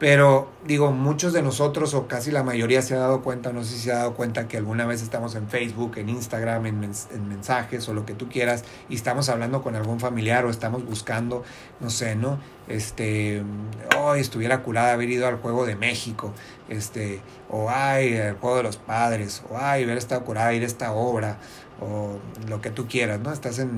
Speaker 1: Pero digo, muchos de nosotros o casi la mayoría se ha dado cuenta, no sé si se ha dado cuenta que alguna vez estamos en Facebook, en Instagram, en, mensajes o lo que tú quieras y estamos hablando con algún familiar o estamos buscando, no sé, ¿no? Este, hoy estuviera curada haber ido al juego de México, este, o ay, el juego de los padres, o ay, haber estado curada ir a esta obra, o lo que tú quieras, ¿no? Estás en,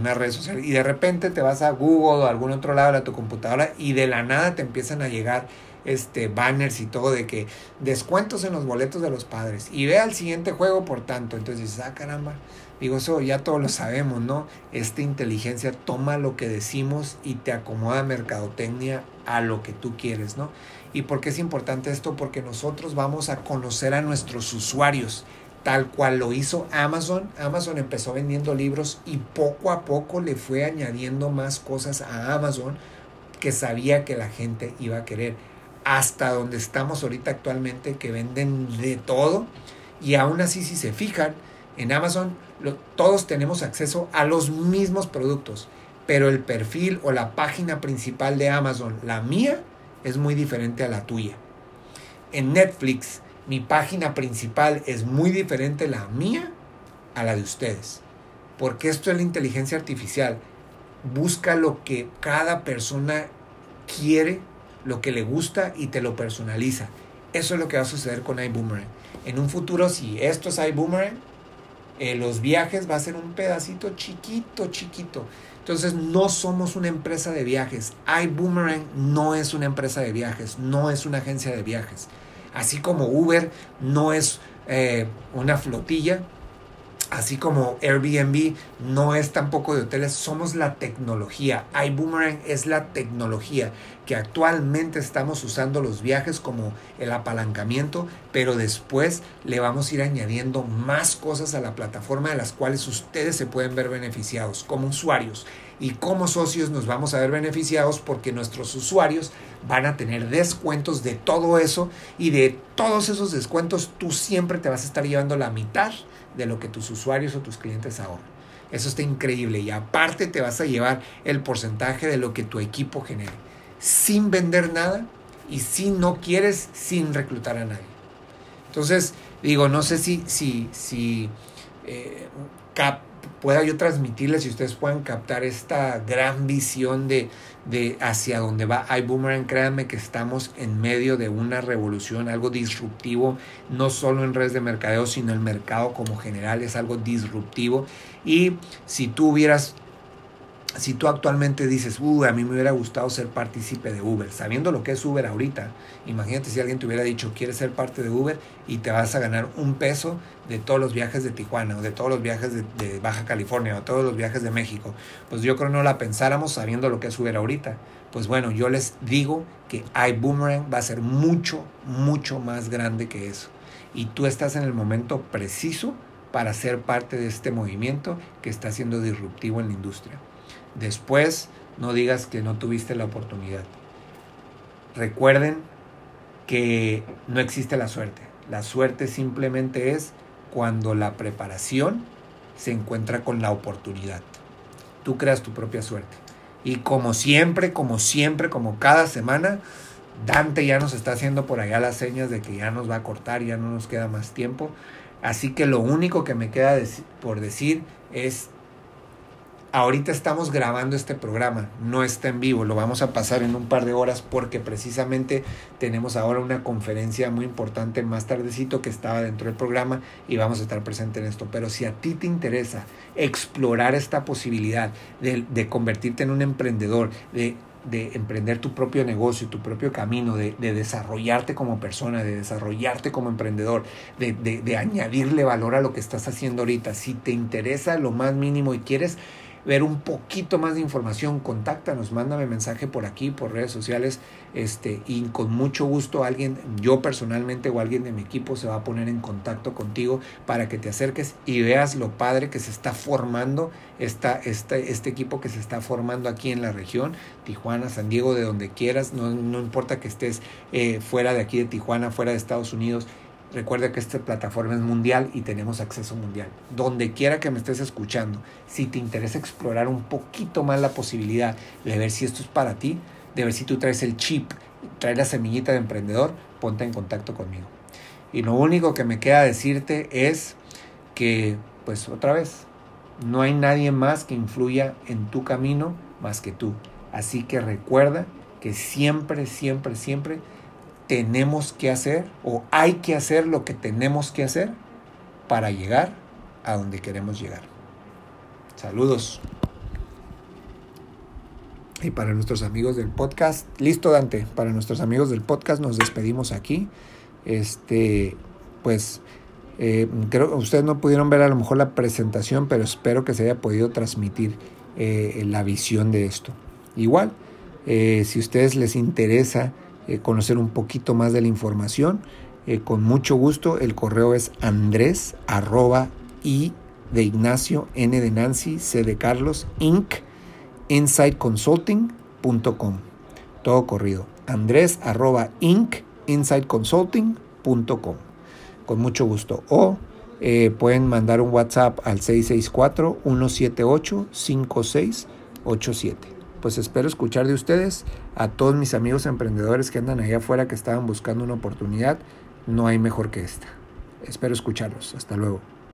Speaker 1: una red social y de repente te vas a Google o a algún otro lado de tu computadora y de la nada te empiezan a llegar este banners y todo de que descuentos en los boletos de los padres y ve al siguiente juego por tanto. Entonces dices, ah, caramba, digo, eso ya todos lo sabemos, ¿no? Esta inteligencia toma lo que decimos y te acomoda mercadotecnia a lo que tú quieres, ¿no? ¿Y por qué es importante esto? Porque nosotros vamos a conocer a nuestros usuarios tal cual lo hizo Amazon. Amazon empezó vendiendo libros y poco a poco le fue añadiendo más cosas a Amazon que sabía que la gente iba a querer. Hasta donde estamos ahorita actualmente que venden de todo y aún así si se fijan en Amazon todos tenemos acceso a los mismos productos, pero el perfil o la página principal de Amazon, la mía, es muy diferente a la tuya. En Netflix mi página principal es muy diferente la mía a la de ustedes. Porque esto es la inteligencia artificial. Busca lo que cada persona quiere, lo que le gusta y te lo personaliza. Eso es lo que va a suceder con iBoomerang. En un futuro, si esto es iBoomerang, eh, los viajes va a ser un pedacito chiquito, chiquito. Entonces no somos una empresa de viajes. iBoomerang no es una empresa de viajes, no es una agencia de viajes. Así como Uber no es eh, una flotilla, así como Airbnb no es tampoco de hoteles, somos la tecnología. iBoomerang es la tecnología que actualmente estamos usando los viajes como el apalancamiento, pero después le vamos a ir añadiendo más cosas a la plataforma de las cuales ustedes se pueden ver beneficiados como usuarios y como socios nos vamos a ver beneficiados porque nuestros usuarios van a tener descuentos de todo eso y de todos esos descuentos tú siempre te vas a estar llevando la mitad de lo que tus usuarios o tus clientes ahorran. Eso está increíble y aparte te vas a llevar el porcentaje de lo que tu equipo genere, sin vender nada y si no quieres, sin reclutar a nadie. Entonces, digo, no sé si, si, si eh, cap, pueda yo transmitirles y ustedes puedan captar esta gran visión de, de hacia dónde va iBoomerang. Créanme que estamos en medio de una revolución, algo disruptivo, no solo en redes de mercadeo, sino el mercado como general es algo disruptivo. Y si tú hubieras si tú actualmente dices, uh, a mí me hubiera gustado ser partícipe de Uber, sabiendo lo que es Uber ahorita, imagínate si alguien te hubiera dicho, quieres ser parte de Uber y te vas a ganar un peso de todos los viajes de Tijuana o de todos los viajes de, de Baja California o todos los viajes de México. Pues yo creo que no la pensáramos sabiendo lo que es Uber ahorita. Pues bueno, yo les digo que iBoomerang va a ser mucho, mucho más grande que eso. Y tú estás en el momento preciso para ser parte de este movimiento que está siendo disruptivo en la industria. Después, no digas que no tuviste la oportunidad. Recuerden que no existe la suerte. La suerte simplemente es cuando la preparación se encuentra con la oportunidad. Tú creas tu propia suerte. Y como siempre, como siempre, como cada semana, Dante ya nos está haciendo por allá las señas de que ya nos va a cortar, ya no nos queda más tiempo. Así que lo único que me queda por decir es Ahorita estamos grabando este programa, no está en vivo, lo vamos a pasar en un par de horas porque precisamente tenemos ahora una conferencia muy importante más tardecito que estaba dentro del programa y vamos a estar presente en esto. Pero si a ti te interesa explorar esta posibilidad de, convertirte en un emprendedor, de de emprender tu propio negocio, tu propio camino, de, de desarrollarte como persona, de desarrollarte como emprendedor, de, de, de, añadirle valor a lo que estás haciendo ahorita. Si te interesa lo más mínimo y quieres ver un poquito más de información, contáctanos, mándame mensaje por aquí, por redes sociales, este, y con mucho gusto alguien, yo personalmente o alguien de mi equipo se va a poner en contacto contigo para que te acerques y veas lo padre que se está formando esta, este equipo que se está formando aquí en la región, Tijuana, San Diego, de donde quieras, no, no importa que estés eh, fuera de aquí de Tijuana, fuera de Estados Unidos, Recuerda que esta plataforma es mundial y tenemos acceso mundial. Donde quiera que me estés escuchando, si te interesa explorar un poquito más la posibilidad de ver si esto es para ti, de ver si tú traes el chip, traes la semillita de emprendedor, ponte en contacto conmigo. Y lo único que me queda decirte es que, pues otra vez, no hay nadie más que influya en tu camino más que tú. Así que recuerda que siempre, siempre, siempre tenemos que hacer o hay que hacer lo que tenemos que hacer para llegar a donde queremos llegar. Saludos. Y para nuestros amigos del podcast, listo Dante, para nuestros amigos del podcast nos despedimos aquí. Este, pues eh, creo que ustedes no pudieron ver a lo mejor la presentación, pero espero que se haya podido transmitir eh, la visión de esto. Igual, eh, si a ustedes les interesa eh, conocer un poquito más de la información, eh, con mucho gusto. El correo es andrés arroba y de Ignacio, N de Nancy, C de Carlos, Inc. InsideConsulting.com. Todo corrido. Andrés arroba Inc. InsideConsulting.com. Con mucho gusto. O eh, pueden mandar un WhatsApp al 664-178-5687 pues espero escuchar de ustedes, a todos mis amigos emprendedores que andan allá afuera que estaban buscando una oportunidad, no hay mejor que esta. Espero escucharlos. Hasta luego.